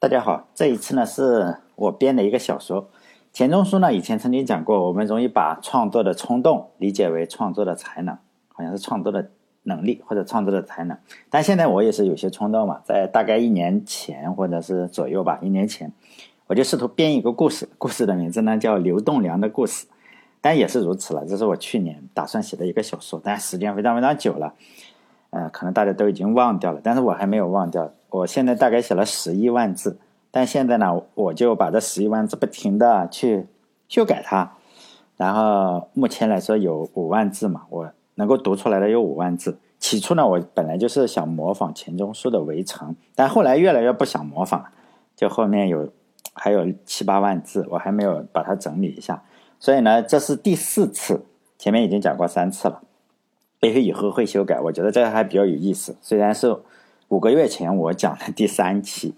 大家好，这一次呢是我编的一个小说。钱钟书呢以前曾经讲过，我们容易把创作的冲动理解为创作的才能，好像是创作的能力或者创作的才能。但现在我也是有些冲动嘛，在大概一年前或者是左右吧，一年前我就试图编一个故事，故事的名字呢叫《刘栋梁的故事》，但也是如此了。这是我去年打算写的一个小说，但时间非常非常久了，呃，可能大家都已经忘掉了，但是我还没有忘掉。我现在大概写了十一万字，但现在呢，我就把这十一万字不停的去修改它，然后目前来说有五万字嘛，我能够读出来的有五万字。起初呢，我本来就是想模仿钱钟书的《围城》，但后来越来越不想模仿了，就后面有还有七八万字，我还没有把它整理一下，所以呢，这是第四次，前面已经讲过三次了，也许以后会修改，我觉得这个还比较有意思，虽然是。五个月前我讲的第三期，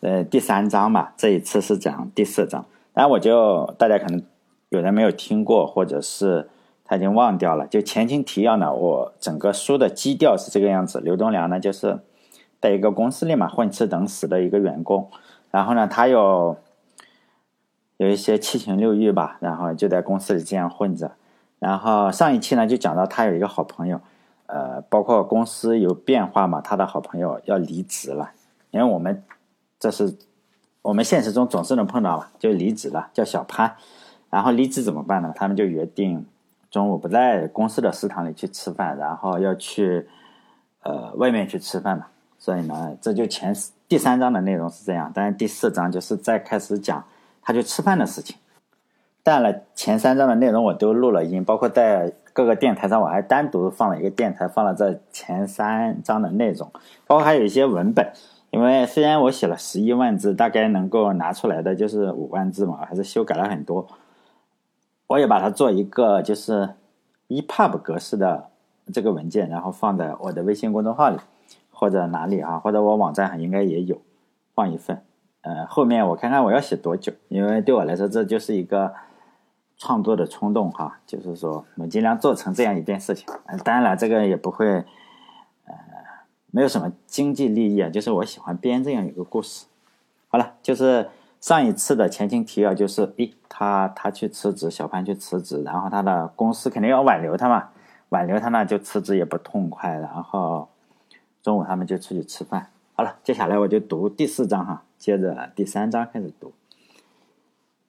呃，第三章嘛，这一次是讲第四章。然后我就大家可能有人没有听过，或者是他已经忘掉了。就前情提要呢，我整个书的基调是这个样子：刘东良呢，就是在一个公司里嘛混吃等死的一个员工，然后呢，他有有一些七情六欲吧，然后就在公司里这样混着。然后上一期呢，就讲到他有一个好朋友。呃，包括公司有变化嘛，他的好朋友要离职了，因为我们这是我们现实中总是能碰到嘛，就离职了，叫小潘。然后离职怎么办呢？他们就约定中午不在公司的食堂里去吃饭，然后要去呃外面去吃饭嘛。所以呢，这就前第三章的内容是这样，但是第四章就是再开始讲他去吃饭的事情。当然了，前三章的内容我都录了音，包括在。各个电台上，我还单独放了一个电台，放了这前三章的内容，包括还有一些文本。因为虽然我写了十一万字，大概能够拿出来的就是五万字嘛，还是修改了很多。我也把它做一个就是 EPUB 格式的这个文件，然后放在我的微信公众号里，或者哪里啊，或者我网站上应该也有放一份。呃，后面我看看我要写多久，因为对我来说这就是一个。创作的冲动哈，就是说我们尽量做成这样一件事情。当然了，这个也不会，呃，没有什么经济利益啊。就是我喜欢编这样一个故事。好了，就是上一次的前情提要，就是诶，他他去辞职，小潘去辞职，然后他的公司肯定要挽留他嘛，挽留他呢就辞职也不痛快，然后中午他们就出去吃饭。好了，接下来我就读第四章哈，接着第三章开始读。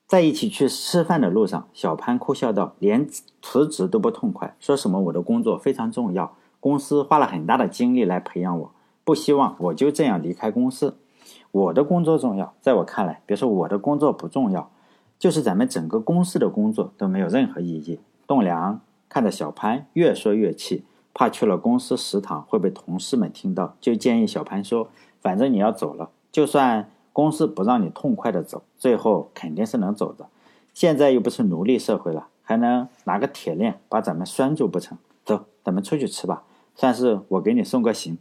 在一起去吃饭的路上，小潘哭笑道：“连辞职都不痛快，说什么我的工作非常重要，公司花了很大的精力来培养我，不希望我就这样离开公司。我的工作重要，在我看来，别说我的工作不重要，就是咱们整个公司的工作都没有任何意义。”栋梁看着小潘越说越气，怕去了公司食堂会被同事们听到，就建议小潘说：“反正你要走了，就算……”公司不让你痛快的走，最后肯定是能走的。现在又不是奴隶社会了，还能拿个铁链把咱们拴住不成？走，咱们出去吃吧，算是我给你送个行。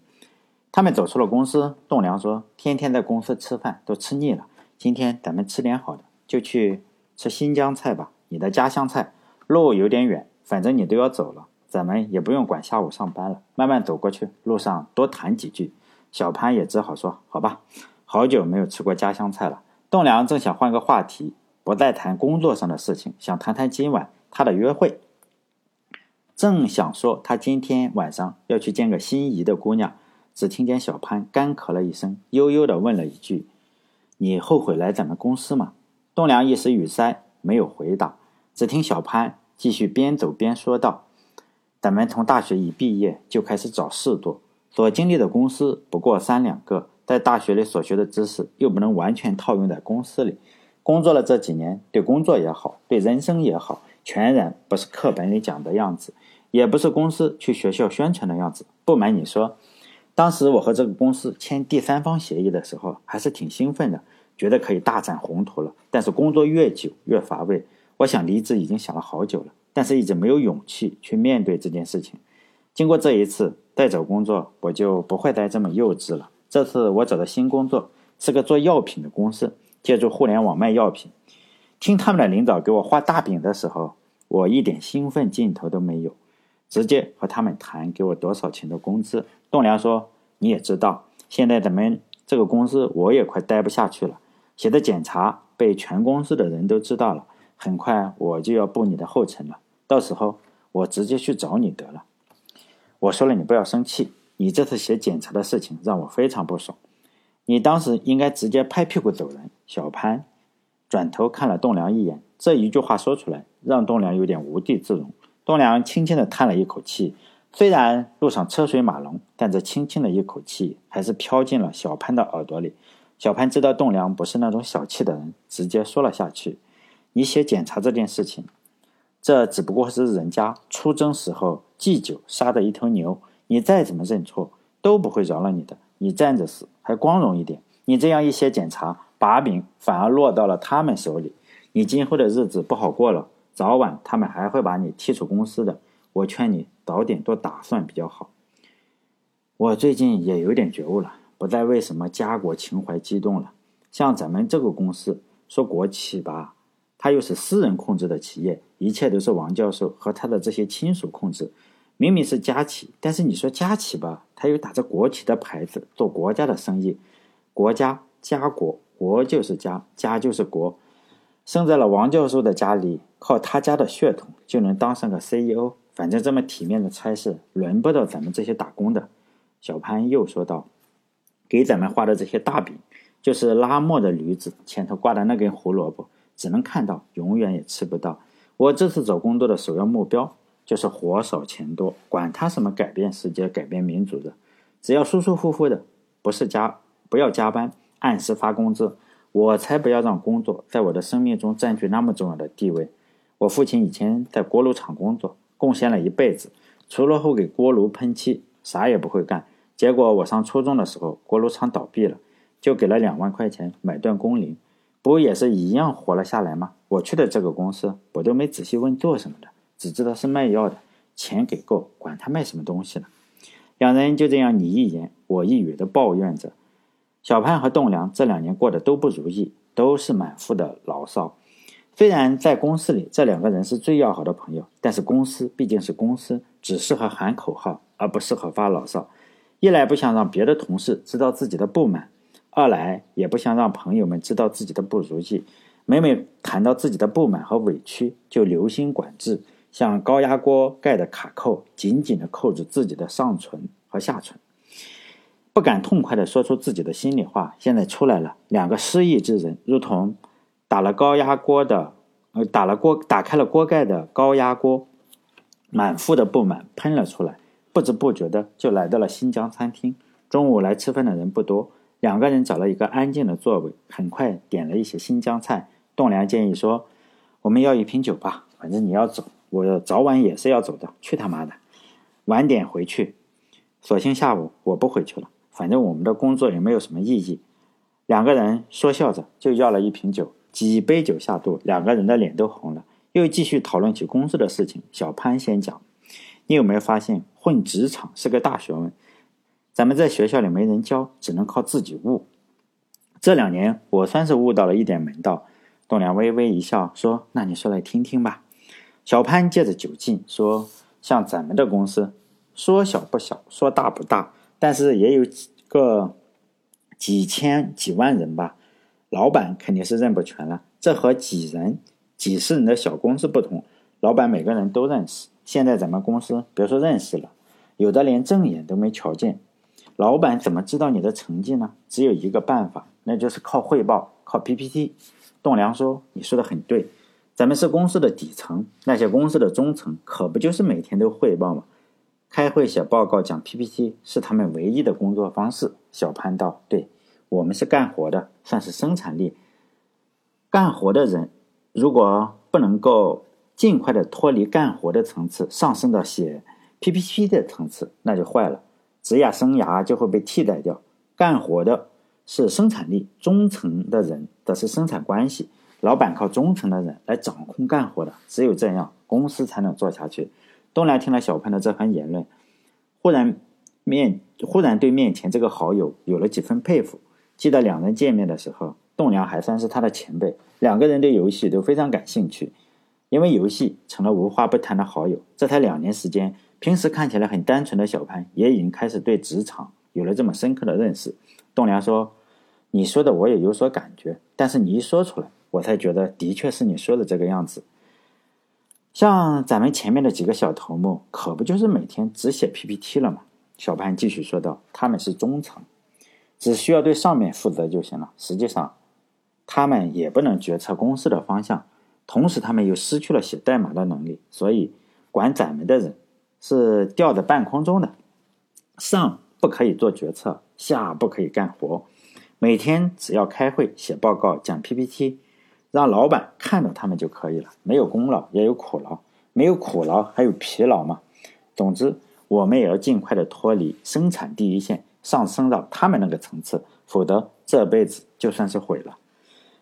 他们走出了公司，栋梁说：“天天在公司吃饭都吃腻了，今天咱们吃点好的，就去吃新疆菜吧，你的家乡菜。路有点远，反正你都要走了，咱们也不用管下午上班了，慢慢走过去，路上多谈几句。”小潘也只好说：“好吧。”好久没有吃过家乡菜了。栋梁正想换个话题，不再谈工作上的事情，想谈谈今晚他的约会。正想说他今天晚上要去见个心仪的姑娘，只听见小潘干咳了一声，悠悠地问了一句：“你后悔来咱们公司吗？”栋梁一时语塞，没有回答。只听小潘继续边走边说道：“咱们从大学一毕业就开始找事做，所经历的公司不过三两个。”在大学里所学的知识又不能完全套用在公司里，工作了这几年，对工作也好，对人生也好，全然不是课本里讲的样子，也不是公司去学校宣传的样子。不瞒你说，当时我和这个公司签第三方协议的时候，还是挺兴奋的，觉得可以大展宏图了。但是工作越久越乏味，我想离职已经想了好久了，但是一直没有勇气去面对这件事情。经过这一次再找工作，我就不会再这么幼稚了。这次我找的新工作是个做药品的公司，借助互联网卖药品。听他们的领导给我画大饼的时候，我一点兴奋劲头都没有，直接和他们谈给我多少钱的工资。栋梁说：“你也知道，现在咱们这个公司我也快待不下去了。写的检查被全公司的人都知道了，很快我就要步你的后尘了。到时候我直接去找你得了。我说了，你不要生气。你这次写检查的事情让我非常不爽。你当时应该直接拍屁股走人。小潘转头看了栋梁一眼，这一句话说出来，让栋梁有点无地自容。栋梁轻轻的叹了一口气。虽然路上车水马龙，但这轻轻的一口气还是飘进了小潘的耳朵里。小潘知道栋梁不是那种小气的人，直接说了下去：“你写检查这件事情，这只不过是人家出征时候祭酒杀的一头牛，你再怎么认错都不会饶了你的。你站着死还光荣一点。你这样一些检查，把柄反而落到了他们手里，你今后的日子不好过了。早晚他们还会把你踢出公司的。我劝你。”早点做打算比较好。我最近也有点觉悟了，不再为什么家国情怀激动了。像咱们这个公司，说国企吧，它又是私人控制的企业，一切都是王教授和他的这些亲属控制。明明是家企，但是你说家企吧，他又打着国企的牌子做国家的生意。国家家国，国就是家，家就是国。生在了王教授的家里，靠他家的血统就能当上个 CEO。反正这么体面的差事，轮不到咱们这些打工的。小潘又说道：“给咱们画的这些大饼，就是拉磨的驴子前头挂的那根胡萝卜，只能看到，永远也吃不到。我这次找工作的首要目标，就是活少钱多，管他什么改变世界、改变民族的，只要舒舒服服的，不是加，不要加班，按时发工资，我才不要让工作在我的生命中占据那么重要的地位。我父亲以前在锅炉厂工作。”贡献了一辈子，除了会给锅炉喷漆，啥也不会干。结果我上初中的时候，锅炉厂倒闭了，就给了两万块钱买断工龄，不也是一样活了下来吗？我去的这个公司，我都没仔细问做什么的，只知道是卖药的，钱给够，管他卖什么东西呢。两人就这样你一言我一语的抱怨着。小潘和栋梁这两年过得都不如意，都是满腹的牢骚。虽然在公司里，这两个人是最要好的朋友，但是公司毕竟是公司，只适合喊口号，而不适合发牢骚。一来不想让别的同事知道自己的不满，二来也不想让朋友们知道自己的不如意。每每谈到自己的不满和委屈，就留心管制，像高压锅盖的卡扣，紧紧地扣住自己的上唇和下唇，不敢痛快地说出自己的心里话。现在出来了，两个失意之人，如同。打了高压锅的，呃，打了锅，打开了锅盖的高压锅，满腹的不满喷了出来，不知不觉的就来到了新疆餐厅。中午来吃饭的人不多，两个人找了一个安静的座位，很快点了一些新疆菜。栋梁建议说：“我们要一瓶酒吧，反正你要走，我早晚也是要走的，去他妈的，晚点回去，索性下午我不回去了，反正我们的工作也没有什么意义。”两个人说笑着就要了一瓶酒。几杯酒下肚，两个人的脸都红了，又继续讨论起公司的事情。小潘先讲：“你有没有发现，混职场是个大学问？咱们在学校里没人教，只能靠自己悟。这两年我算是悟到了一点门道。”栋梁微微一笑说：“那你说来听听吧。”小潘借着酒劲说：“像咱们的公司，说小不小，说大不大，但是也有几个几千几万人吧。”老板肯定是认不全了，这和几人、几十人的小公司不同。老板每个人都认识。现在咱们公司别说认识了，有的连正眼都没瞧见。老板怎么知道你的成绩呢？只有一个办法，那就是靠汇报，靠 PPT。栋梁说：“你说的很对，咱们是公司的底层，那些公司的中层可不就是每天都汇报吗？开会写报告、讲 PPT 是他们唯一的工作方式。”小潘道：“对。”我们是干活的，算是生产力。干活的人，如果不能够尽快的脱离干活的层次，上升到写 PPT 的层次，那就坏了，职业生涯就会被替代掉。干活的是生产力，中层的人的是生产关系。老板靠忠诚的人来掌控干活的，只有这样，公司才能做下去。东来听了小潘的这番言论，忽然面忽然对面前这个好友有了几分佩服。记得两人见面的时候，栋梁还算是他的前辈，两个人对游戏都非常感兴趣，因为游戏成了无话不谈的好友。这才两年时间，平时看起来很单纯的小潘，也已经开始对职场有了这么深刻的认识。栋梁说：“你说的我也有所感觉，但是你一说出来，我才觉得的确是你说的这个样子。像咱们前面的几个小头目，可不就是每天只写 PPT 了吗？”小潘继续说道：“他们是中层，只需要对上面负责就行了。实际上，他们也不能决策公司的方向，同时他们又失去了写代码的能力，所以管咱们的人是吊在半空中的。上不可以做决策，下不可以干活，每天只要开会、写报告、讲 PPT，让老板看到他们就可以了。没有功劳也有苦劳，没有苦劳还有疲劳嘛。总之。”我们也要尽快的脱离生产第一线，上升到他们那个层次，否则这辈子就算是毁了。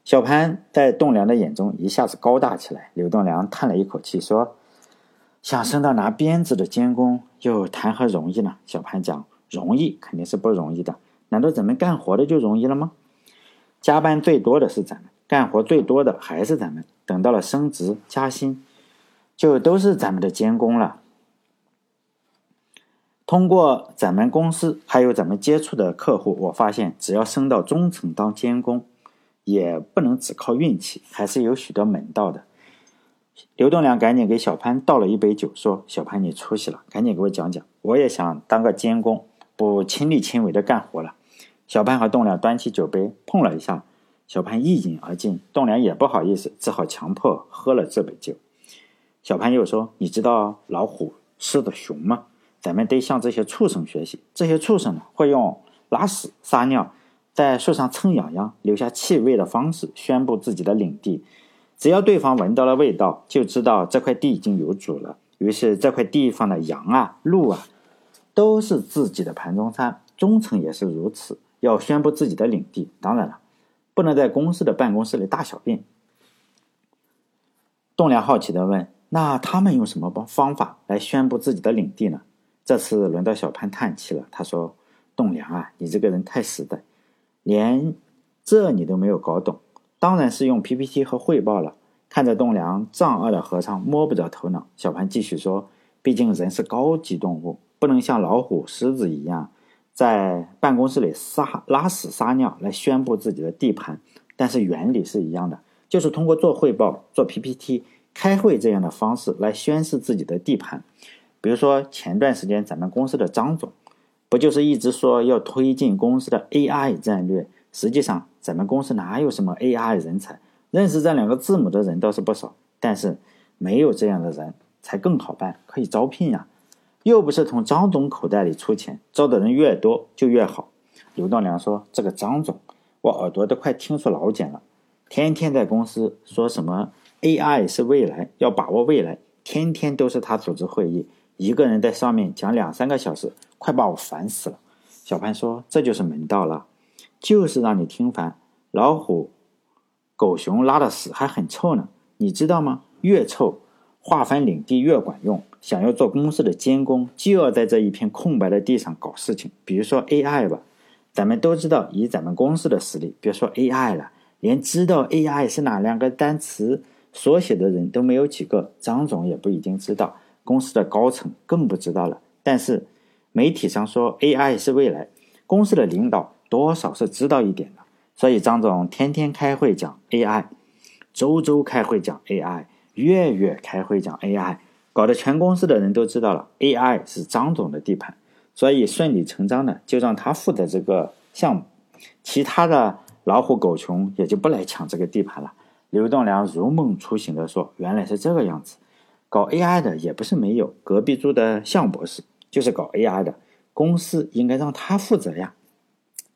小潘在栋梁的眼中一下子高大起来。刘栋梁叹了一口气说：“想升到拿鞭子的监工，又谈何容易呢？”小潘讲：“容易肯定是不容易的，难道咱们干活的就容易了吗？加班最多的是咱们，干活最多的还是咱们。等到了升职加薪，就都是咱们的监工了。”通过咱们公司还有咱们接触的客户，我发现只要升到中层当监工，也不能只靠运气，还是有许多门道的。刘栋梁赶紧给小潘倒了一杯酒，说：“小潘，你出息了，赶紧给我讲讲，我也想当个监工，不亲力亲为的干活了。”小潘和栋梁端起酒杯碰了一下，小潘一饮而尽，栋梁也不好意思，只好强迫喝了这杯酒。小潘又说：“你知道老虎、吃的、熊吗？”咱们得向这些畜生学习。这些畜生呢，会用拉屎、撒尿，在树上蹭痒痒、留下气味的方式宣布自己的领地。只要对方闻到了味道，就知道这块地已经有主了。于是，这块地方的羊啊、鹿啊，都是自己的盘中餐。中层也是如此，要宣布自己的领地。当然了，不能在公司的办公室里大小便。栋梁好奇的问：“那他们用什么方方法来宣布自己的领地呢？”这次轮到小潘叹气了。他说：“栋梁啊，你这个人太实在，连这你都没有搞懂。当然是用 PPT 和汇报了。”看着栋梁丈二的和尚摸不着头脑，小潘继续说：“毕竟人是高级动物，不能像老虎、狮子一样在办公室里撒拉屎撒尿来宣布自己的地盘。但是原理是一样的，就是通过做汇报、做 PPT、开会这样的方式来宣示自己的地盘。”比如说前段时间咱们公司的张总，不就是一直说要推进公司的 AI 战略？实际上咱们公司哪有什么 AI 人才？认识这两个字母的人倒是不少，但是没有这样的人才更好办，可以招聘呀。又不是从张总口袋里出钱，招的人越多就越好。刘栋梁说：“这个张总，我耳朵都快听出老茧了，天天在公司说什么 AI 是未来，要把握未来，天天都是他组织会议。”一个人在上面讲两三个小时，快把我烦死了。小潘说：“这就是门道了，就是让你听烦。老虎、狗熊拉的屎还很臭呢，你知道吗？越臭，划分领地越管用。想要做公司的监工，就要在这一片空白的地上搞事情。比如说 AI 吧，咱们都知道，以咱们公司的实力，别说 AI 了，连知道 AI 是哪两个单词缩写的人都没有几个。张总也不一定知道。”公司的高层更不知道了，但是媒体上说 AI 是未来，公司的领导多少是知道一点的。所以张总天天开会讲 AI，周周开会讲 AI，月月开会讲 AI，搞得全公司的人都知道了 AI 是张总的地盘，所以顺理成章的就让他负责这个项目，其他的老虎狗熊也就不来抢这个地盘了。刘栋梁如梦初醒的说：“原来是这个样子。”搞 AI 的也不是没有，隔壁住的向博士就是搞 AI 的，公司应该让他负责呀。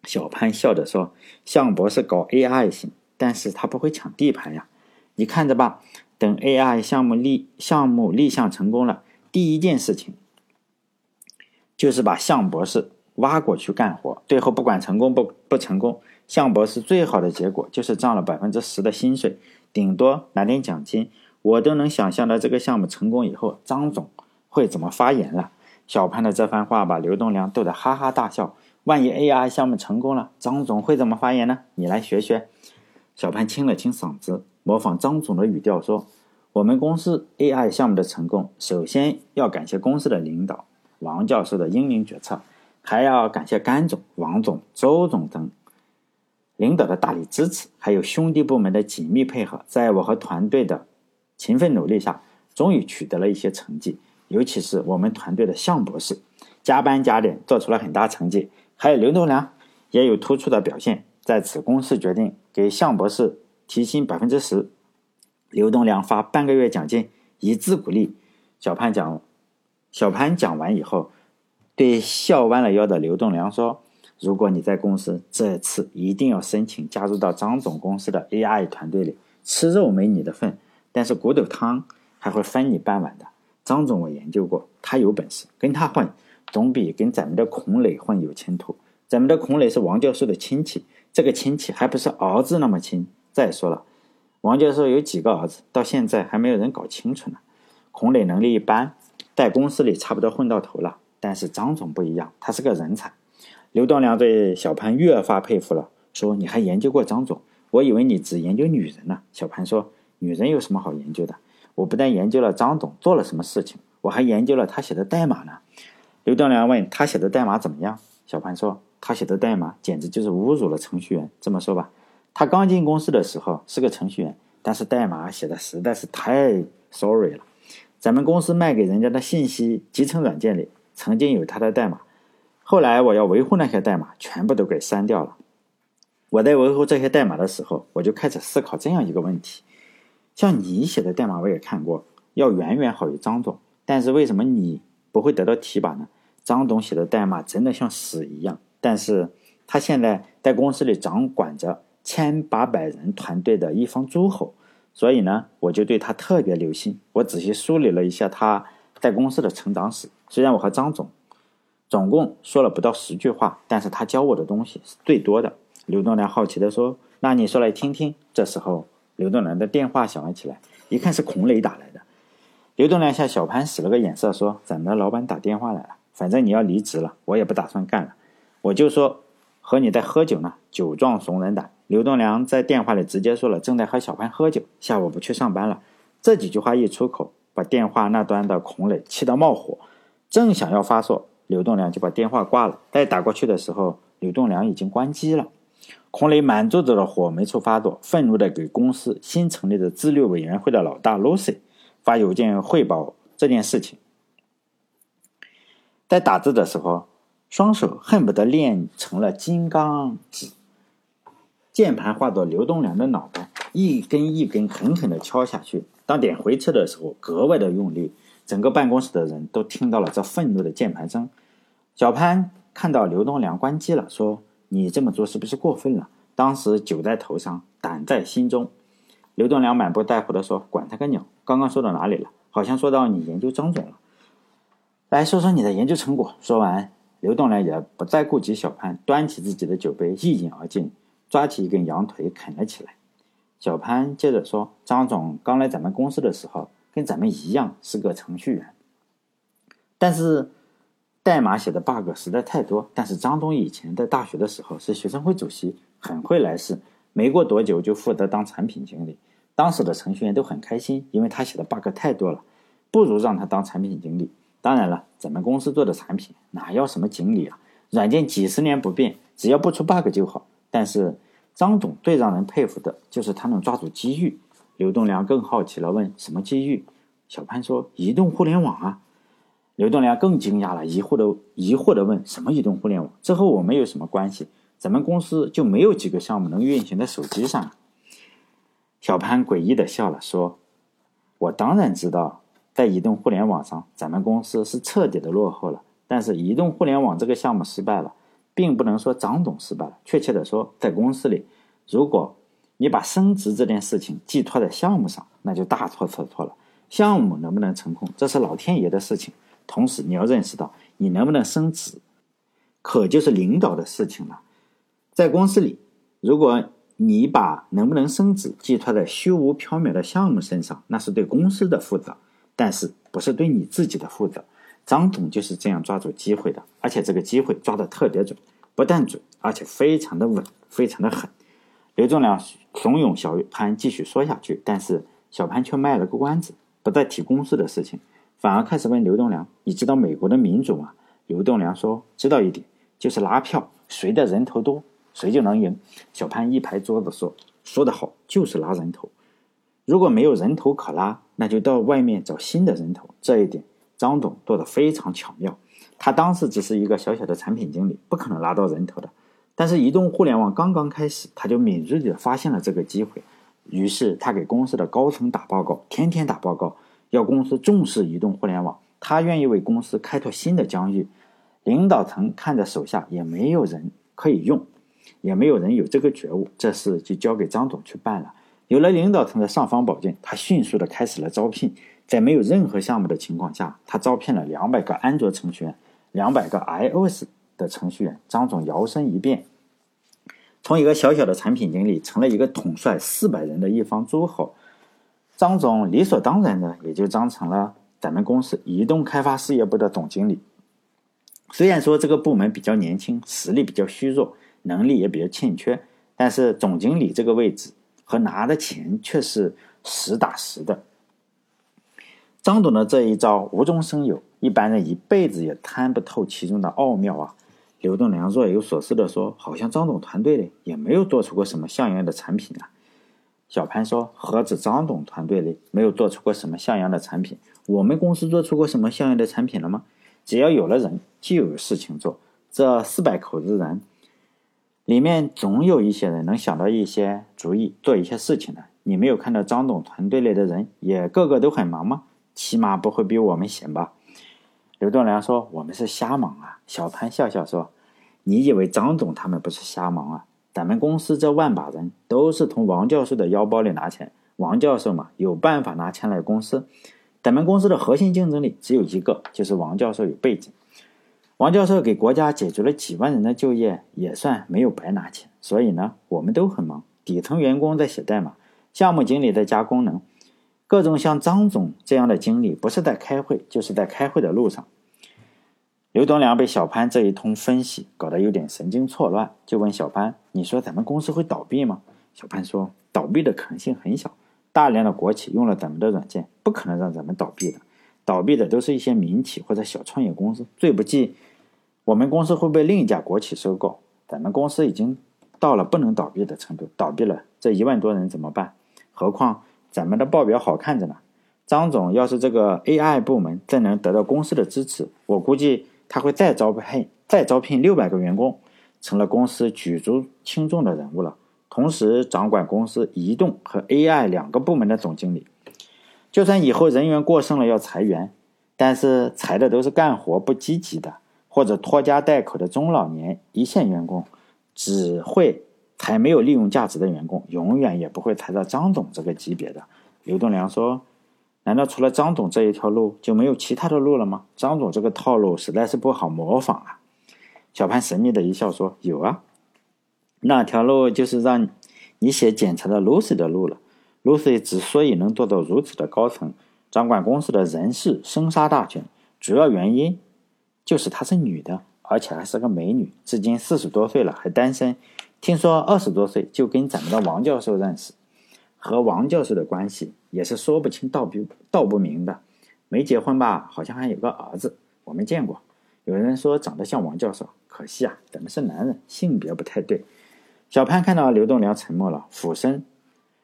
小潘笑着说：“向博士搞 AI 行，但是他不会抢地盘呀。你看着吧，等 AI 项目立项目立项成功了，第一件事情就是把向博士挖过去干活，最后不管成功不不成功，向博士最好的结果就是涨了百分之十的薪水，顶多拿点奖金。”我都能想象到这个项目成功以后，张总会怎么发言了。小潘的这番话把刘栋梁逗得哈哈大笑。万一 AI 项目成功了，张总会怎么发言呢？你来学学。小潘清了清嗓子，模仿张总的语调说：“我们公司 AI 项目的成功，首先要感谢公司的领导王教授的英明决策。还要感谢甘总、王总、周总等领导的大力支持，还有兄弟部门的紧密配合，在我和团队的勤奋努力下，终于取得了一些成绩。尤其是我们团队的向博士，加班加点做出了很大成绩，还有刘栋梁也有突出的表现。在此，公司决定给向博士提薪百分之十，刘栋梁发半个月奖金，以资鼓励。小潘讲，小潘讲完以后，对笑弯了腰的刘栋梁说：“如果你在公司，这次一定要申请加入到张总公司的 AI 团队里，吃肉没你的份，但是骨头汤还会分你半碗的。”张总，我研究过，他有本事，跟他混总比跟咱们的孔磊混有前途。咱们的孔磊是王教授的亲戚，这个亲戚还不是儿子那么亲。再说了，王教授有几个儿子，到现在还没有人搞清楚呢。孔磊能力一般，在公司里差不多混到头了。但是张总不一样，他是个人才。刘栋梁对小潘越发佩服了，说：“你还研究过张总？我以为你只研究女人呢。”小潘说：“女人有什么好研究的？”我不但研究了张总做了什么事情，我还研究了他写的代码呢。刘栋梁问他写的代码怎么样？小潘说他写的代码简直就是侮辱了程序员。这么说吧，他刚进公司的时候是个程序员，但是代码写的实在是太 sorry 了。咱们公司卖给人家的信息集成软件里曾经有他的代码，后来我要维护那些代码，全部都给删掉了。我在维护这些代码的时候，我就开始思考这样一个问题。像你写的代码我也看过，要远远好于张总，但是为什么你不会得到提拔呢？张总写的代码真的像屎一样，但是他现在在公司里掌管着千八百人团队的一方诸侯，所以呢，我就对他特别留心。我仔细梳理了一下他在公司的成长史，虽然我和张总总共说了不到十句话，但是他教我的东西是最多的。刘栋梁好奇地说：“那你说来听听。”这时候。刘栋梁的电话响了起来，一看是孔磊打来的。刘栋梁向小潘使了个眼色，说：“咱们的老板打电话来了，反正你要离职了，我也不打算干了。我就说和你在喝酒呢，酒壮怂人胆。”刘栋梁在电话里直接说了：“正在和小潘喝酒，下午不去上班了。”这几句话一出口，把电话那端的孔磊气得冒火，正想要发作，刘栋梁就把电话挂了。待打过去的时候，刘栋梁已经关机了。孔磊满肚子的火没处发作，愤怒地给公司新成立的自律委员会的老大 Lucy 发邮件汇报这件事情。在打字的时候，双手恨不得练成了金刚指，键盘划到刘栋梁的脑袋，一根一根狠狠地敲下去。当点回车的时候，格外的用力，整个办公室的人都听到了这愤怒的键盘声。小潘看到刘栋梁关机了，说。你这么做是不是过分了？当时酒在头上，胆在心中。刘栋梁满不在乎地说：“管他个鸟！刚刚说到哪里了？好像说到你研究张总了。来说说你的研究成果。”说完，刘栋梁也不再顾及小潘，端起自己的酒杯一饮而尽，抓起一根羊腿啃了起来。小潘接着说：“张总刚来咱们公司的时候，跟咱们一样是个程序员，但是……”代码写的 bug 实在太多，但是张总以前在大学的时候是学生会主席，很会来事，没过多久就负责当产品经理。当时的程序员都很开心，因为他写的 bug 太多了，不如让他当产品经理。当然了，咱们公司做的产品哪要什么经理啊？软件几十年不变，只要不出 bug 就好。但是张总最让人佩服的就是他能抓住机遇。刘栋梁更好奇了，问什么机遇？小潘说：移动互联网啊。刘栋梁更惊讶了，疑惑的疑惑的问：“什么移动互联网？这和我们有什么关系？咱们公司就没有几个项目能运行在手机上？”小潘诡异的笑了，说：“我当然知道，在移动互联网上，咱们公司是彻底的落后了。但是，移动互联网这个项目失败了，并不能说张总失败了。确切的说，在公司里，如果你把升职这件事情寄托在项目上，那就大错特错了。项目能不能成功，这是老天爷的事情。”同时，你要认识到，你能不能升职，可就是领导的事情了。在公司里，如果你把能不能升职寄托在虚无缥缈的项目身上，那是对公司的负责，但是不是对你自己的负责。张总就是这样抓住机会的，而且这个机会抓得特别准，不但准，而且非常的稳，非常的狠。刘仲良怂恿小潘继续说下去，但是小潘却卖了个关子，不再提公司的事情。反而开始问刘栋梁：“你知道美国的民主吗？”刘栋梁说：“知道一点。”就是拉票，谁的人头多，谁就能赢。小潘一拍桌子说：“说得好，就是拉人头。如果没有人头可拉，那就到外面找新的人头。这一点，张总做得非常巧妙。他当时只是一个小小的产品经理，不可能拉到人头的。但是移动互联网刚刚开始，他就敏锐地发现了这个机会。于是他给公司的高层打报告，天天打报告，要公司重视移动互联网。他愿意为公司开拓新的疆域。领导层看着手下也没有人可以用，也没有人有这个觉悟，这事就交给张总去办了。有了领导层的尚方宝剑，他迅速的开始了招聘。在没有任何项目的情况下，他招聘了两百个安卓程序员，两百个 iOS 的程序员。张总摇身一变，从一个小小的产品经理，成了一个统帅四百人的一方诸侯。张总理所当然的也就当成了咱们公司移动开发事业部的总经理。虽然说这个部门比较年轻，实力比较虚弱，能力也比较欠缺，但是总经理这个位置和拿的钱却是实打实的。张总的这一招无中生有，一般人一辈子也参不透其中的奥妙啊！刘栋梁若有所思地说：“好像张总团队里也没有做出过什么像样的产品啊。”小潘说：“何止张总团队里没有做出过什么像样的产品？我们公司做出过什么像样的产品了吗？”只要有了人，就有事情做。这四百口子人里面，总有一些人能想到一些主意，做一些事情的。你没有看到张总团队里的人也个个都很忙吗？起码不会比我们闲吧？刘栋梁说：“我们是瞎忙啊。”小潘笑笑说：“你以为张总他们不是瞎忙啊？咱们公司这万把人都是从王教授的腰包里拿钱。王教授嘛，有办法拿钱来公司。”咱们公司的核心竞争力只有一个，就是王教授有背景。王教授给国家解决了几万人的就业，也算没有白拿钱。所以呢，我们都很忙，底层员工在写代码，项目经理在加功能，各种像张总这样的经历，不是在开会，就是在开会的路上。刘东良被小潘这一通分析搞得有点神经错乱，就问小潘：“你说咱们公司会倒闭吗？”小潘说：“倒闭的可能性很小。”大量的国企用了咱们的软件，不可能让咱们倒闭的。倒闭的都是一些民企或者小创业公司，最不济我们公司会被另一家国企收购。咱们公司已经到了不能倒闭的程度，倒闭了这一万多人怎么办？何况咱们的报表好看着呢。张总要是这个 AI 部门再能得到公司的支持，我估计他会再招聘再招聘六百个员工，成了公司举足轻重的人物了。同时掌管公司移动和 AI 两个部门的总经理，就算以后人员过剩了要裁员，但是裁的都是干活不积极的或者拖家带口的中老年一线员工，只会裁没有利用价值的员工，永远也不会裁到张总这个级别的。刘栋梁说：“难道除了张总这一条路就没有其他的路了吗？张总这个套路实在是不好模仿啊。”小潘神秘的一笑说：“有啊。”那条路就是让你写检查的 Lucy 的路了。Lucy 之所以能做到如此的高层，掌管公司的人事生杀大权，主要原因就是她是女的，而且还是个美女，至今四十多岁了还单身。听说二十多岁就跟咱们的王教授认识，和王教授的关系也是说不清道不道不明的。没结婚吧？好像还有个儿子，我没见过。有人说长得像王教授，可惜啊，咱们是男人，性别不太对。小潘看到刘栋梁沉默了，俯身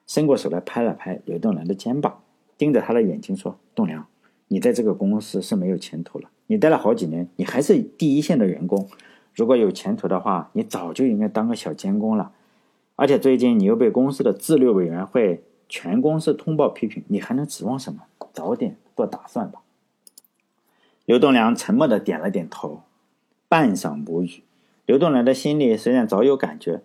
伸过手来拍了拍刘栋梁的肩膀，盯着他的眼睛说：“栋梁，你在这个公司是没有前途了。你待了好几年，你还是第一线的员工。如果有前途的话，你早就应该当个小监工了。而且最近你又被公司的自律委员会全公司通报批评，你还能指望什么？早点做打算吧。”刘栋梁沉默的点了点头，半晌无语。刘栋梁的心里虽然早有感觉。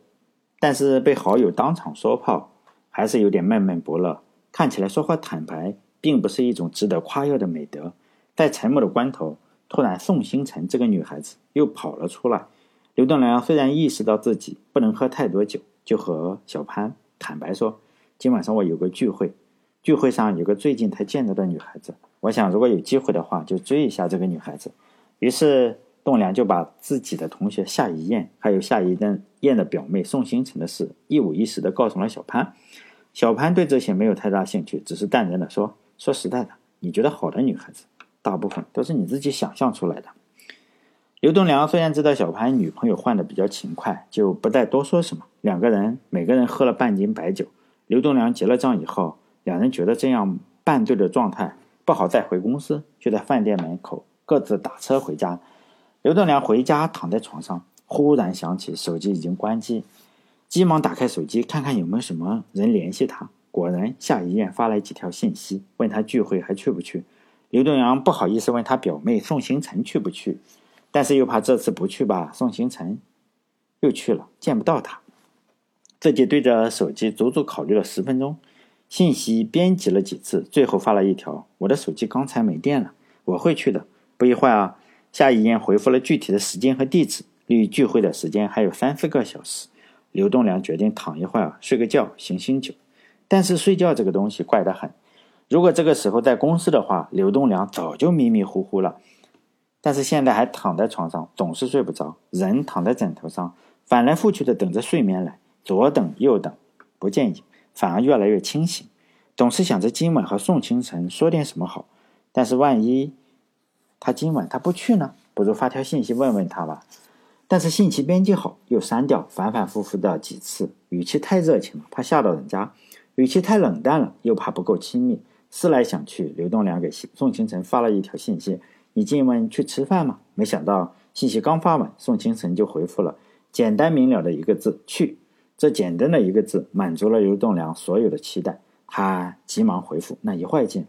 但是被好友当场说炮，还是有点闷闷不乐。看起来说话坦白，并不是一种值得夸耀的美德。在沉默的关头，突然宋星辰这个女孩子又跑了出来。刘栋梁虽然意识到自己不能喝太多酒，就和小潘坦白说：“今晚上我有个聚会，聚会上有个最近才见到的女孩子，我想如果有机会的话，就追一下这个女孩子。”于是。栋梁就把自己的同学夏一燕，还有夏一燕的表妹宋星辰的事一五一十的告诉了小潘。小潘对这些没有太大兴趣，只是淡然的说：“说实在的，你觉得好的女孩子，大部分都是你自己想象出来的。”刘栋梁虽然知道小潘女朋友换的比较勤快，就不再多说什么。两个人每个人喝了半斤白酒。刘栋梁结了账以后，两人觉得这样半醉的状态不好再回公司，就在饭店门口各自打车回家。刘栋梁回家躺在床上，忽然想起手机已经关机，急忙打开手机看看有没有什么人联系他。果然，夏一燕发来几条信息，问他聚会还去不去。刘栋梁不好意思问他表妹宋星辰去不去。但是又怕这次不去吧，宋星辰又去了，见不到他，自己对着手机足足考虑了十分钟，信息编辑了几次，最后发了一条：“我的手机刚才没电了，我会去的。”不一会儿啊，夏一燕回复了具体的时间和地址，离聚会的时间还有三四个小时。刘栋梁决定躺一会儿，睡个觉，醒醒酒。但是睡觉这个东西怪得很，如果这个时候在公司的话，刘栋梁早就迷迷糊糊了。但是现在还躺在床上，总是睡不着。人躺在枕头上，翻来覆去的等着睡眠来，左等右等，不见影，反而越来越清醒。总是想着今晚和宋清晨说点什么好。但是万一他今晚他不去呢？不如发条信息问问他吧。但是信息编辑好又删掉，反反复复的几次，语气太热情了，怕吓到人家；语气太冷淡了，又怕不够亲密。思来想去，刘栋梁给宋清晨发了一条信息。你今晚去吃饭吗？没想到信息刚发完，宋清晨就回复了简单明了的一个字“去”。这简单的一个字满足了刘栋梁所有的期待，他急忙回复：“那一会儿见。”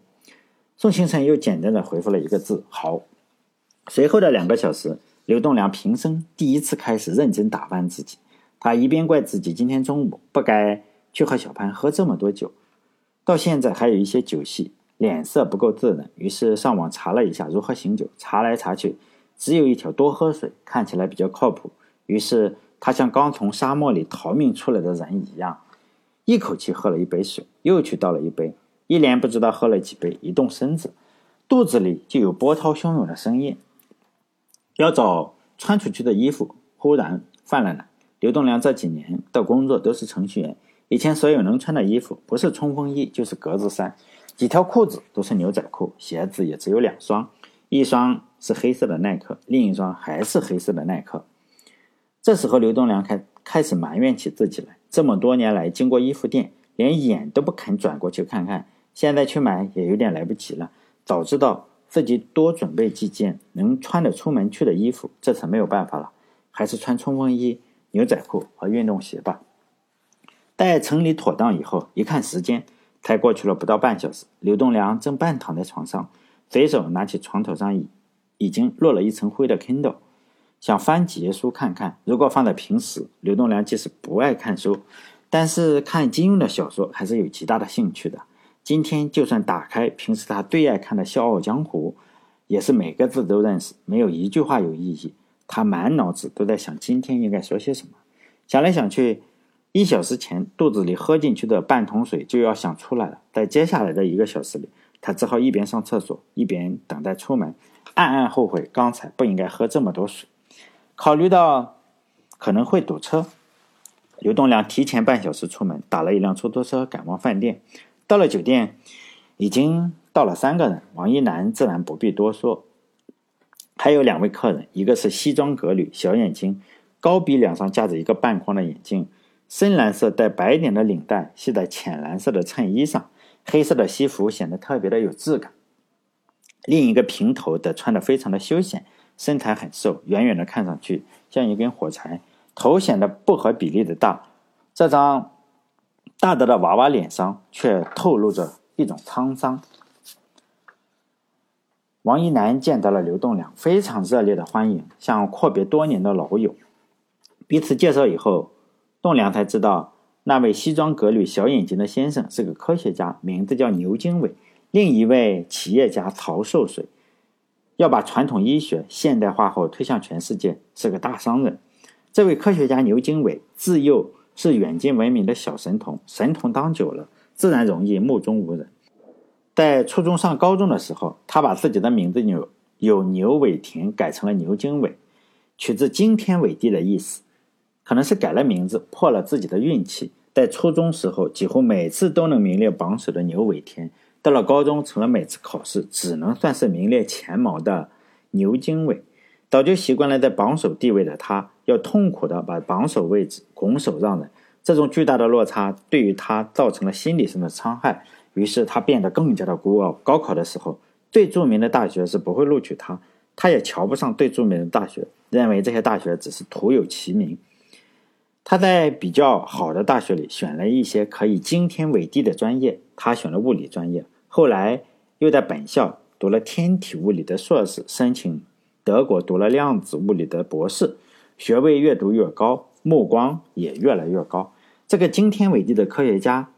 宋清晨又简单的回复了一个字“好”。随后的两个小时，刘栋梁平生第一次开始认真打扮自己。他一边怪自己今天中午不该去和小潘喝这么多酒，到现在还有一些酒戏。脸色不够自然，于是上网查了一下如何醒酒。查来查去，只有一条：多喝水，看起来比较靠谱。于是他像刚从沙漠里逃命出来的人一样，一口气喝了一杯水，又去倒了一杯，一连不知道喝了几杯。一动身子，肚子里就有波涛汹涌的声音。要找穿出去的衣服，忽然犯了难。刘栋梁这几年的工作都是程序员，以前所有能穿的衣服，不是冲锋衣就是格子衫。几条裤子都是牛仔裤，鞋子也只有两双，一双是黑色的耐克，另一双还是黑色的耐克。这时候，刘栋梁开开始埋怨起自己来：这么多年来，经过衣服店，连眼都不肯转过去看看，现在去买也有点来不及了。早知道自己多准备几件能穿得出门去的衣服，这次没有办法了，还是穿冲锋衣、牛仔裤和运动鞋吧。待整理妥当以后，一看时间。才过去了不到半小时，刘栋梁正半躺在床上，随手拿起床头上已已经落了一层灰的 Kindle，想翻几页书看看。如果放在平时，刘栋梁即使不爱看书，但是看金庸的小说还是有极大的兴趣的。今天就算打开平时他最爱看的《笑傲江湖》，也是每个字都认识，没有一句话有意义。他满脑子都在想今天应该说些什么，想来想去。一小时前肚子里喝进去的半桶水就要想出来了，在接下来的一个小时里，他只好一边上厕所一边等待出门，暗暗后悔刚才不应该喝这么多水。考虑到可能会堵车，刘栋梁提前半小时出门，打了一辆出租车赶往饭店。到了酒店，已经到了三个人，王一楠自然不必多说，还有两位客人，一个是西装革履、小眼睛、高鼻梁上架着一个半框的眼镜。深蓝色带白点的领带系在浅蓝色的衬衣上，黑色的西服显得特别的有质感。另一个平头的穿得非常的休闲，身材很瘦，远远的看上去像一根火柴，头显得不合比例的大。这张大大的娃娃脸上却透露着一种沧桑。王一楠见到了刘栋梁，非常热烈的欢迎，像阔别多年的老友。彼此介绍以后。栋梁才知道，那位西装革履、小眼睛的先生是个科学家，名字叫牛经纬；另一位企业家曹寿水，要把传统医学现代化后推向全世界，是个大商人。这位科学家牛经纬自幼是远近闻名的小神童，神童当久了，自然容易目中无人。在初中上高中的时候，他把自己的名字有有牛尾田改成了牛经纬，取自惊天伟地的意思。可能是改了名字，破了自己的运气。在初中时候，几乎每次都能名列榜首的牛尾田，到了高中成了每次考试只能算是名列前茅的牛经纬。早就习惯了在榜首地位的他，要痛苦的把榜首位置拱手让人。这种巨大的落差对于他造成了心理上的伤害，于是他变得更加的孤傲。高考的时候，最著名的大学是不会录取他，他也瞧不上最著名的大学，认为这些大学只是徒有其名。他在比较好的大学里选了一些可以惊天伟地的专业，他选了物理专业，后来又在本校读了天体物理的硕士，申请德国读了量子物理的博士，学位越读越高，目光也越来越高。这个惊天伟地的科学家，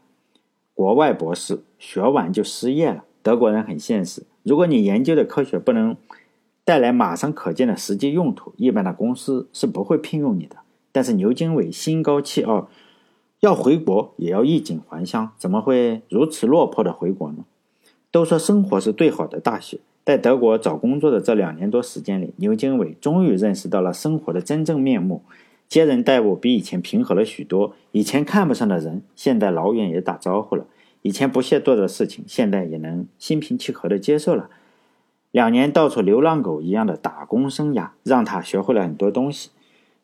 国外博士学完就失业了。德国人很现实，如果你研究的科学不能带来马上可见的实际用途，一般的公司是不会聘用你的。但是牛经纬心高气傲，要回国也要衣锦还乡，怎么会如此落魄的回国呢？都说生活是最好的大学，在德国找工作的这两年多时间里，牛经纬终于认识到了生活的真正面目。接人待物比以前平和了许多。以前看不上的人，现在老远也打招呼了；以前不屑做的事情，现在也能心平气和的接受了。两年到处流浪狗一样的打工生涯，让他学会了很多东西。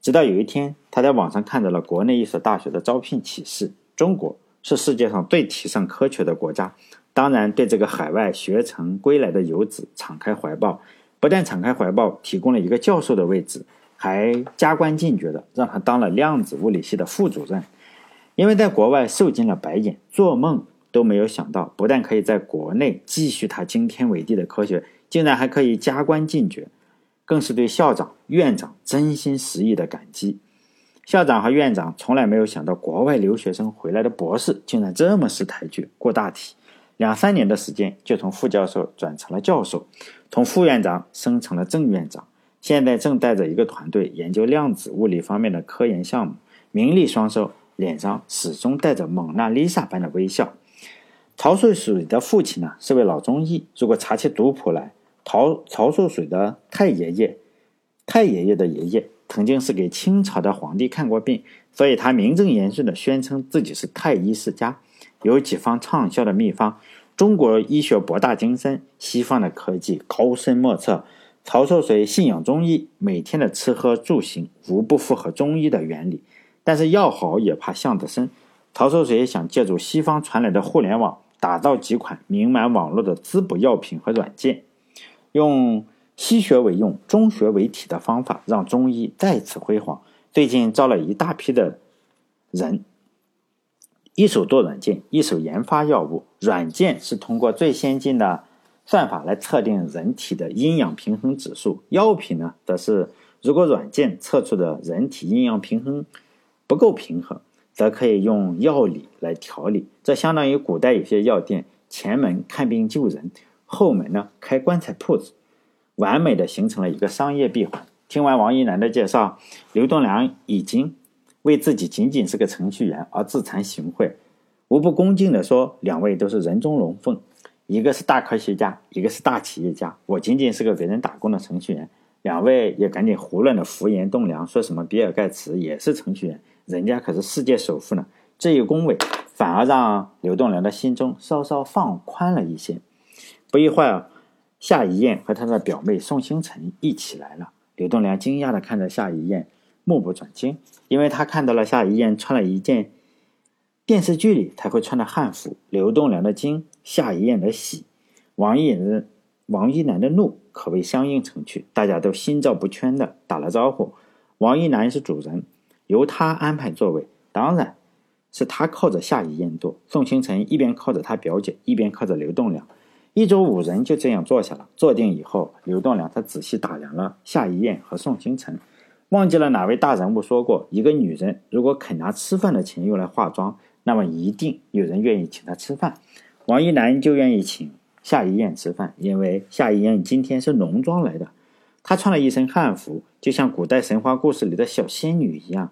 直到有一天，他在网上看到了国内一所大学的招聘启事。中国是世界上最提倡科学的国家，当然对这个海外学成归来的游子敞开怀抱。不但敞开怀抱，提供了一个教授的位置。还加官进爵的让他当了量子物理系的副主任，因为在国外受尽了白眼，做梦都没有想到，不但可以在国内继续他惊天伟地的科学，竟然还可以加官进爵，更是对校长、院长真心实意的感激。校长和院长从来没有想到，国外留学生回来的博士竟然这么识抬举、过大体，两三年的时间就从副教授转成了教授，从副院长升成了正院长。现在正带着一个团队研究量子物理方面的科研项目，名利双收，脸上始终带着蒙娜丽莎般的微笑。曹寿水的父亲呢是位老中医，如果查起族谱来，曹曹寿水的太爷爷、太爷爷的爷爷曾经是给清朝的皇帝看过病，所以他名正言顺地宣称自己是太医世家，有几方畅销的秘方。中国医学博大精深，西方的科技高深莫测。曹寿水信仰中医，每天的吃喝住行无不符合中医的原理。但是药好也怕巷子深，曹寿水想借助西方传来的互联网，打造几款名满网络的滋补药品和软件，用西学为用、中学为体的方法，让中医再次辉煌。最近招了一大批的人，一手做软件，一手研发药物。软件是通过最先进的。算法来测定人体的阴阳平衡指数，药品呢，则是如果软件测出的人体阴阳平衡不够平衡，则可以用药理来调理。这相当于古代有些药店前门看病救人，后门呢开棺材铺子，完美的形成了一个商业闭环。听完王一楠的介绍，刘栋梁已经为自己仅仅是个程序员而自惭形秽，无不恭敬地说：“两位都是人中龙凤。”一个是大科学家，一个是大企业家，我仅仅是个给人打工的程序员。两位也赶紧胡乱的敷衍栋梁，说什么比尔盖茨也是程序员，人家可是世界首富呢。这一恭维，反而让刘栋梁的心中稍稍放宽了一些。不一会儿，夏一燕和她的表妹宋星辰一起来了。刘栋梁惊讶的看着夏一燕，目不转睛，因为他看到了夏一燕穿了一件。电视剧里才会穿的汉服，刘栋梁的惊，夏一燕的喜，王一楠、王一楠的怒，可谓相映成趣。大家都心照不宣的打了招呼。王一楠是主人，由他安排座位，当然是他靠着夏一燕坐。宋星辰一边靠着他表姐，一边靠着刘栋梁，一桌五人就这样坐下了。坐定以后，刘栋梁他仔细打量了夏一燕和宋星辰，忘记了哪位大人物说过，一个女人如果肯拿吃饭的钱用来化妆。那么一定有人愿意请她吃饭，王一楠就愿意请夏一燕吃饭，因为夏一燕今天是浓妆来的，她穿了一身汉服，就像古代神话故事里的小仙女一样。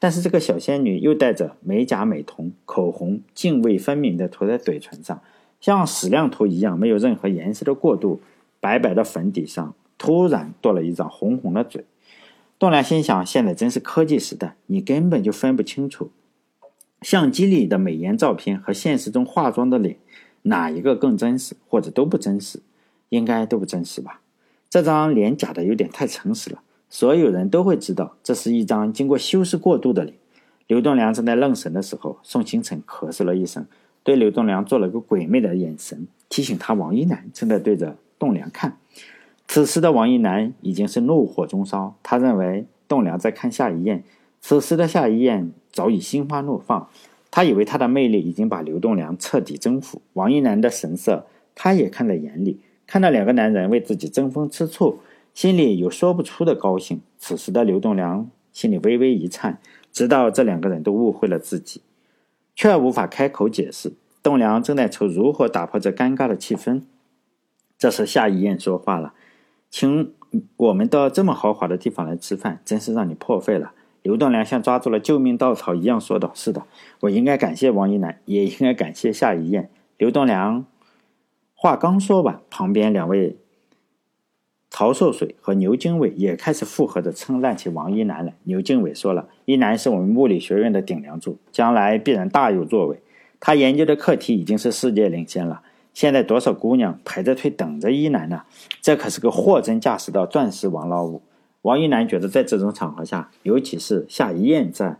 但是这个小仙女又带着美甲美瞳，口红泾渭分明的涂在嘴唇上，像矢量图一样没有任何颜色的过渡，白白的粉底上突然多了一张红红的嘴。栋梁心想：现在真是科技时代，你根本就分不清楚。相机里的美颜照片和现实中化妆的脸，哪一个更真实，或者都不真实？应该都不真实吧？这张脸假的有点太诚实了，所有人都会知道这是一张经过修饰过度的脸。刘栋梁正在愣神的时候，宋清晨咳嗽了一声，对刘栋梁做了个鬼魅的眼神，提醒他王一楠正在对着栋梁看。此时的王一楠已经是怒火中烧，他认为栋梁在看夏一燕。此时的夏一燕早已心花怒放，他以为他的魅力已经把刘栋梁彻底征服。王一楠的神色，他也看在眼里。看到两个男人为自己争风吃醋，心里有说不出的高兴。此时的刘栋梁心里微微一颤，知道这两个人都误会了自己，却无法开口解释。栋梁正在愁如何打破这尴尬的气氛。这时夏一燕说话了：“请我们到这么豪华的地方来吃饭，真是让你破费了。”刘栋梁像抓住了救命稻草一样说道：“是的，我应该感谢王一楠，也应该感谢夏一燕。”刘栋梁。话刚说完，旁边两位曹寿水和牛经纬也开始附和着称赞起王一楠来。牛经纬说了：“一楠是我们物理学院的顶梁柱，将来必然大有作为。他研究的课题已经是世界领先了。现在多少姑娘排着队等着一楠呢？这可是个货真价实的钻石王老五。”王一楠觉得，在这种场合下，尤其是夏一燕在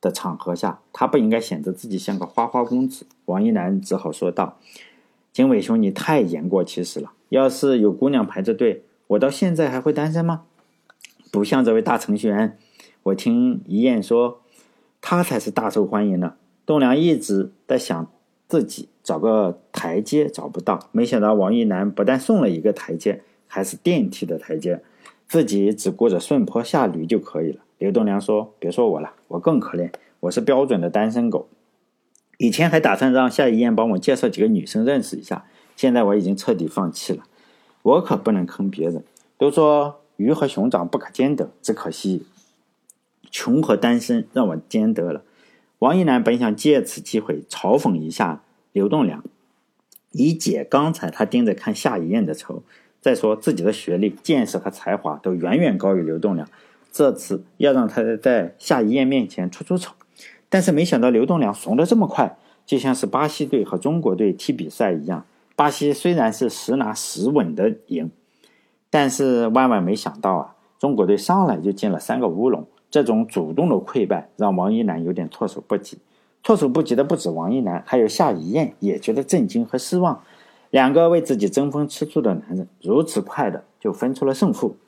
的场合下，他不应该显得自己像个花花公子。王一楠只好说道。经纬兄，你太言过其实了。要是有姑娘排着队，我到现在还会单身吗？不像这位大程序员，我听一燕说，他才是大受欢迎的。栋梁一直在想自己找个台阶，找不到，没想到王一楠不但送了一个台阶，还是电梯的台阶，自己只顾着顺坡下驴就可以了。刘栋梁说：“别说我了，我更可怜，我是标准的单身狗。”以前还打算让夏一燕帮我介绍几个女生认识一下，现在我已经彻底放弃了。我可不能坑别人。都说鱼和熊掌不可兼得，只可惜穷和单身让我兼得了。王一楠本想借此机会嘲讽一下刘栋梁，以解刚才他盯着看夏一燕的愁。再说自己的学历、见识和才华都远远高于刘栋梁，这次要让他在夏一燕面前出出丑。但是没想到刘栋梁怂得这么快，就像是巴西队和中国队踢比赛一样。巴西虽然是十拿十稳的赢，但是万万没想到啊，中国队上来就进了三个乌龙。这种主动的溃败让王一楠有点措手不及。措手不及的不止王一楠，还有夏雨燕也觉得震惊和失望。两个为自己争风吃醋的男人，如此快的就分出了胜负。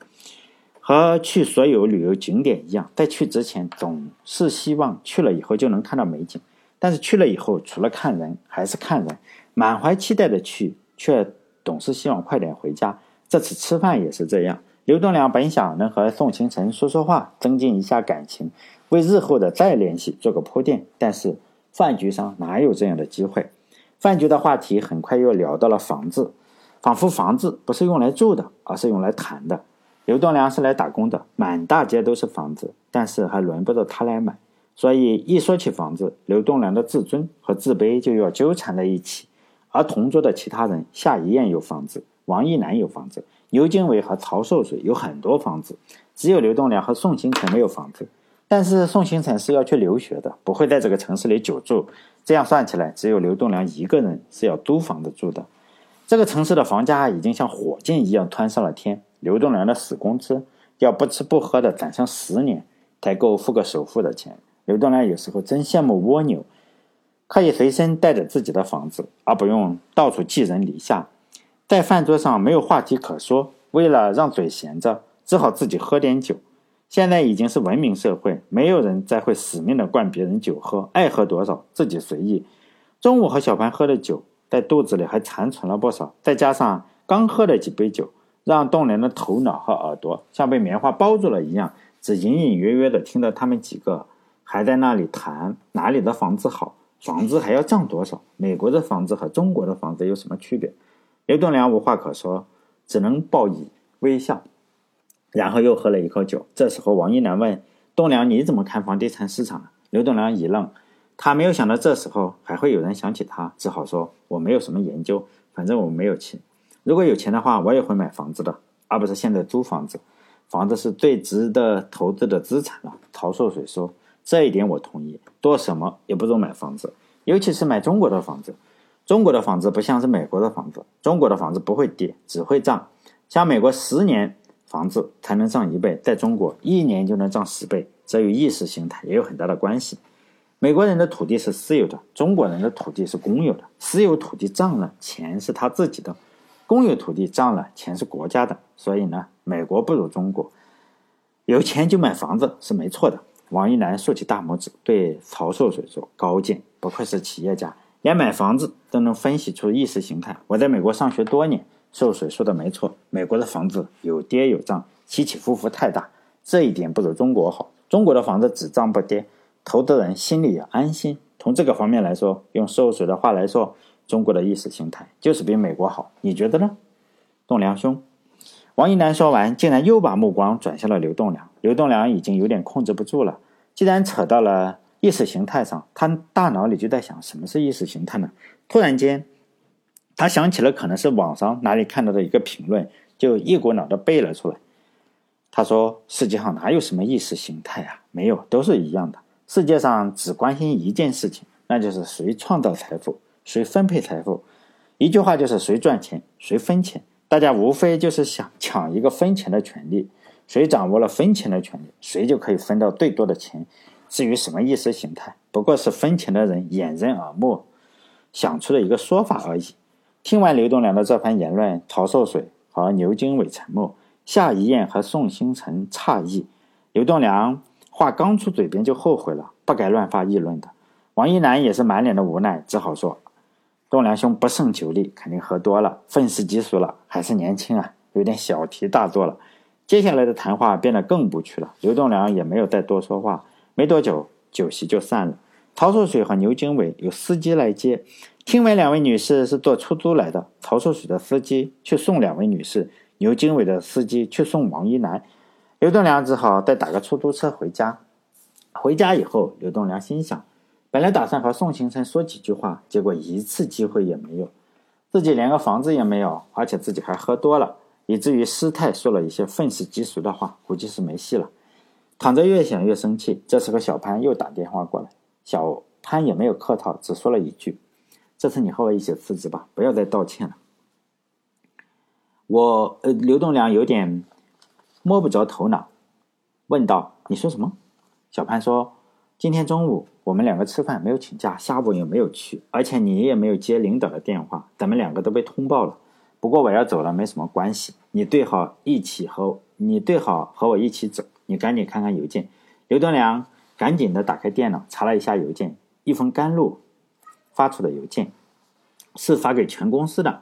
和去所有旅游景点一样，在去之前总是希望去了以后就能看到美景，但是去了以后除了看人还是看人，满怀期待的去，却总是希望快点回家。这次吃饭也是这样，刘栋梁本想能和宋清晨说说话，增进一下感情，为日后的再联系做个铺垫，但是饭局上哪有这样的机会？饭局的话题很快又聊到了房子，仿佛房子不是用来住的，而是用来谈的。刘栋梁是来打工的，满大街都是房子，但是还轮不到他来买，所以一说起房子，刘栋梁的自尊和自卑就要纠缠在一起。而同桌的其他人，夏一燕有房子，王一楠有房子，牛经纬和曹寿水有很多房子，只有刘栋梁和宋星辰没有房子。但是宋星辰是要去留学的，不会在这个城市里久住，这样算起来，只有刘栋梁一个人是要租房子住的。这个城市的房价已经像火箭一样窜上了天。刘栋梁的死工资要不吃不喝的攒上十年才够付个首付的钱。刘栋梁有时候真羡慕蜗牛，可以随身带着自己的房子，而不用到处寄人篱下。在饭桌上没有话题可说，为了让嘴闲着，只好自己喝点酒。现在已经是文明社会，没有人再会死命的灌别人酒喝，爱喝多少自己随意。中午和小潘喝的酒，在肚子里还残存了不少，再加上刚喝了几杯酒。让栋梁的头脑和耳朵像被棉花包住了一样，只隐隐约约的听到他们几个还在那里谈哪里的房子好，房子还要涨多少，美国的房子和中国的房子有什么区别？刘栋梁无话可说，只能报以微笑，然后又喝了一口酒。这时候，王一楠问栋梁：“你怎么看房地产市场？”刘栋梁一愣，他没有想到这时候还会有人想起他，只好说：“我没有什么研究，反正我没有钱。”如果有钱的话，我也会买房子的，而不是现在租房子。房子是最值得投资的资产了。曹硕水说：“这一点我同意，多什么也不如买房子，尤其是买中国的房子。中国的房子不像是美国的房子，中国的房子不会跌，只会涨。像美国十年房子才能涨一倍，在中国一年就能涨十倍，这与意识形态也有很大的关系。美国人的土地是私有的，中国人的土地是公有的。私有土地涨了，钱是他自己的；公有土地涨了，钱是国家的。所以呢，美国不如中国。有钱就买房子是没错的。王一楠竖起大拇指，对曹寿水说：“高见，不愧是企业家，连买房子都能分析出意识形态。我在美国上学多年，寿水说的没错，美国的房子有跌有涨，起起伏伏太大，这一点不如中国好。中国的房子只涨不跌。”投资人心里也安心。从这个方面来说，用寿水的话来说，中国的意识形态就是比美国好。你觉得呢？栋梁兄，王一楠说完，竟然又把目光转向了刘栋梁。刘栋梁已经有点控制不住了。既然扯到了意识形态上，他大脑里就在想：什么是意识形态呢？突然间，他想起了可能是网上哪里看到的一个评论，就一股脑的背了出来。他说：“世界上哪有什么意识形态啊？没有，都是一样的。”世界上只关心一件事情，那就是谁创造财富，谁分配财富。一句话就是谁赚钱，谁分钱。大家无非就是想抢一个分钱的权利，谁掌握了分钱的权利，谁就可以分到最多的钱。至于什么意识形态，不过是分钱的人掩人耳目想出的一个说法而已。听完刘栋梁的这番言论，曹寿水和牛经纬沉默，夏一燕和宋星辰诧异，刘栋梁。话刚出嘴边就后悔了，不该乱发议论的。王一楠也是满脸的无奈，只好说：“栋梁兄不胜酒力，肯定喝多了，愤世嫉俗了，还是年轻啊，有点小题大做了。”接下来的谈话变得更不趣了。刘栋梁也没有再多说话。没多久，酒席就散了。曹寿水和牛经纬有司机来接。听闻两位女士是坐出租来的，曹寿水的司机去送两位女士，牛经纬的司机去送王一楠。刘栋梁只好再打个出租车回家。回家以后，刘栋梁心想：本来打算和宋行成说几句话，结果一次机会也没有。自己连个房子也没有，而且自己还喝多了，以至于师太说了一些愤世嫉俗的话，估计是没戏了。躺着越想越生气。这时候小潘又打电话过来，小潘也没有客套，只说了一句：“这次你和我一起辞职吧，不要再道歉了。”我呃，刘栋梁有点。摸不着头脑，问道：“你说什么？”小潘说：“今天中午我们两个吃饭，没有请假，下午也没有去，而且你也没有接领导的电话，咱们两个都被通报了。不过我要走了，没什么关系，你最好一起和你最好和我一起走。你赶紧看看邮件。”刘东良赶紧的打开电脑，查了一下邮件，一封甘露发出的邮件，是发给全公司的。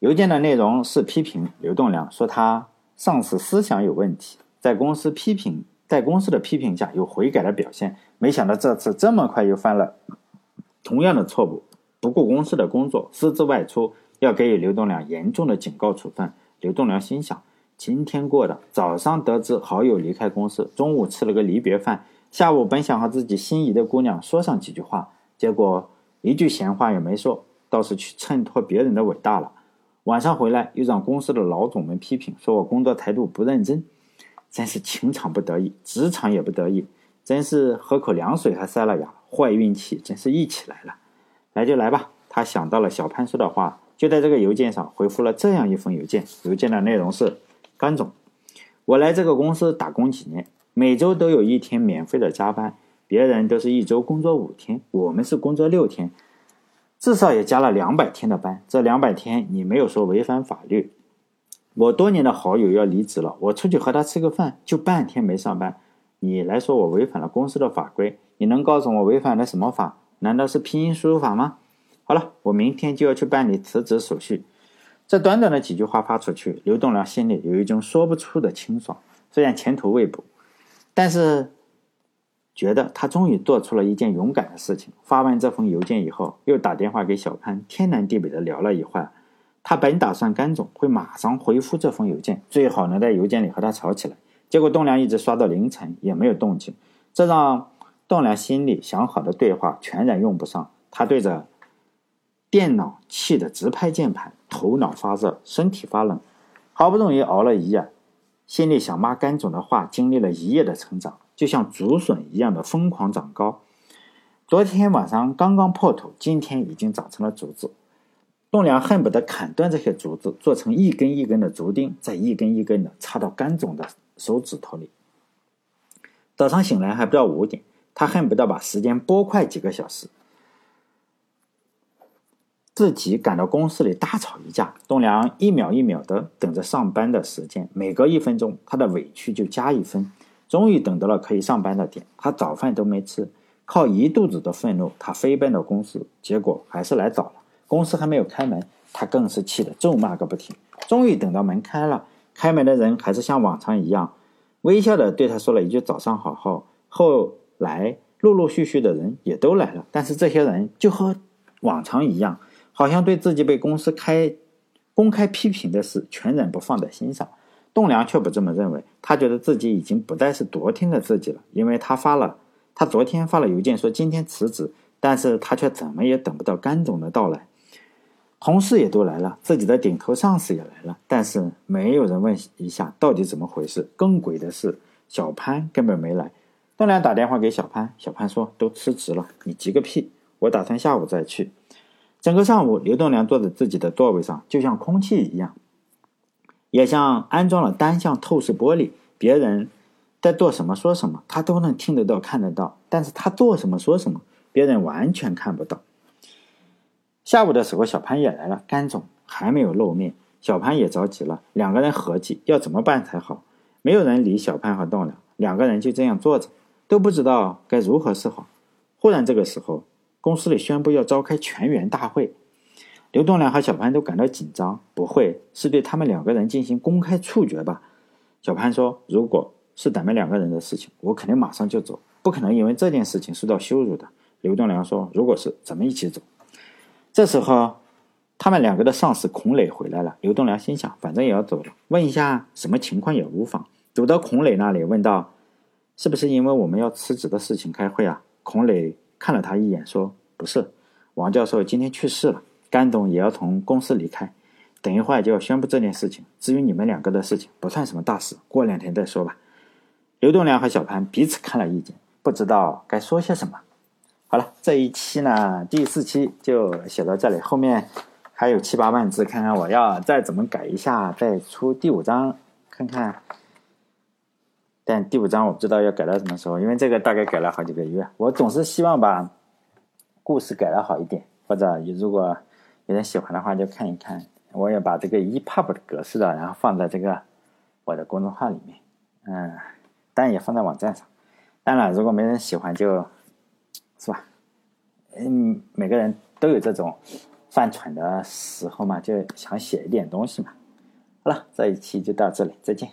邮件的内容是批评刘栋梁，说他。上司思想有问题，在公司批评，在公司的批评下有悔改的表现。没想到这次这么快又犯了同样的错误，不顾公司的工作，私自外出，要给予刘栋梁严重的警告处分。刘栋梁心想：今天过的，早上得知好友离开公司，中午吃了个离别饭，下午本想和自己心仪的姑娘说上几句话，结果一句闲话也没说，倒是去衬托别人的伟大了。晚上回来又让公司的老总们批评，说我工作态度不认真，真是情场不得已，职场也不得意，真是喝口凉水还塞了牙，坏运气真是一起来了。来就来吧，他想到了小潘说的话，就在这个邮件上回复了这样一封邮件。邮件的内容是：甘总，我来这个公司打工几年，每周都有一天免费的加班，别人都是一周工作五天，我们是工作六天。至少也加了两百天的班，这两百天你没有说违反法律。我多年的好友要离职了，我出去和他吃个饭，就半天没上班，你来说我违反了公司的法规，你能告诉我违反了什么法？难道是拼音输入法吗？好了，我明天就要去办理辞职手续。这短短的几句话发出去，刘栋梁心里有一种说不出的清爽。虽然前途未卜，但是。觉得他终于做出了一件勇敢的事情。发完这封邮件以后，又打电话给小潘，天南地北的聊了一会儿。他本打算甘总会马上回复这封邮件，最好能在邮件里和他吵起来。结果栋梁一直刷到凌晨也没有动静，这让栋梁心里想好的对话全然用不上。他对着电脑气得直拍键盘，头脑发热，身体发冷。好不容易熬了一夜，心里想骂甘总的话，经历了一夜的成长。就像竹笋一样的疯狂长高，昨天晚上刚刚破土，今天已经长成了竹子。栋梁恨不得砍断这些竹子，做成一根一根的竹钉，再一根一根的插到甘总的手指头里。早上醒来还不到五点，他恨不得把时间拨快几个小时，自己赶到公司里大吵一架。栋梁一秒一秒的等着上班的时间，每隔一分钟，他的委屈就加一分。终于等到了可以上班的点，他早饭都没吃，靠一肚子的愤怒，他飞奔到公司，结果还是来早了。公司还没有开门，他更是气得咒骂个不停。终于等到门开了，开门的人还是像往常一样，微笑的对他说了一句“早上好”后，后来陆陆续续的人也都来了，但是这些人就和往常一样，好像对自己被公司开公开批评的事全然不放在心上。栋梁却不这么认为，他觉得自己已经不再是昨天的自己了，因为他发了，他昨天发了邮件说今天辞职，但是他却怎么也等不到甘总的到来。同事也都来了，自己的顶头上司也来了，但是没有人问一下到底怎么回事。更鬼的是，小潘根本没来。栋梁打电话给小潘，小潘说都辞职了，你急个屁！我打算下午再去。整个上午，刘栋梁坐在自己的座位上，就像空气一样。也像安装了单向透视玻璃，别人在做什么说什么，他都能听得到、看得到。但是他做什么说什么，别人完全看不到。下午的时候，小潘也来了，甘总还没有露面，小潘也着急了。两个人合计要怎么办才好，没有人理小潘和栋梁，两个人就这样坐着，都不知道该如何是好。忽然这个时候，公司里宣布要召开全员大会。刘栋梁和小潘都感到紧张，不会是对他们两个人进行公开处决吧？小潘说：“如果是咱们两个人的事情，我肯定马上就走，不可能因为这件事情受到羞辱的。”刘栋梁说：“如果是，咱们一起走。”这时候，他们两个的上司孔磊回来了。刘栋梁心想：“反正也要走了，问一下什么情况也无妨。”走到孔磊那里，问道：“是不是因为我们要辞职的事情开会啊？”孔磊看了他一眼，说：“不是，王教授今天去世了。”甘总也要从公司离开，等一会儿就要宣布这件事情。至于你们两个的事情，不算什么大事，过两天再说吧。刘栋梁和小潘彼此看了一眼，不知道该说些什么。好了，这一期呢，第四期就写到这里，后面还有七八万字，看看我要再怎么改一下，再出第五章看看。但第五章我不知道要改到什么时候，因为这个大概改了好几个月。我总是希望把故事改的好一点，或者如果。有人喜欢的话就看一看，我也把这个 EPUB 的格式的，然后放在这个我的公众号里面，嗯，当然也放在网站上。当然，如果没人喜欢，就是吧，嗯，每个人都有这种犯蠢的时候嘛，就想写一点东西嘛。好了，这一期就到这里，再见。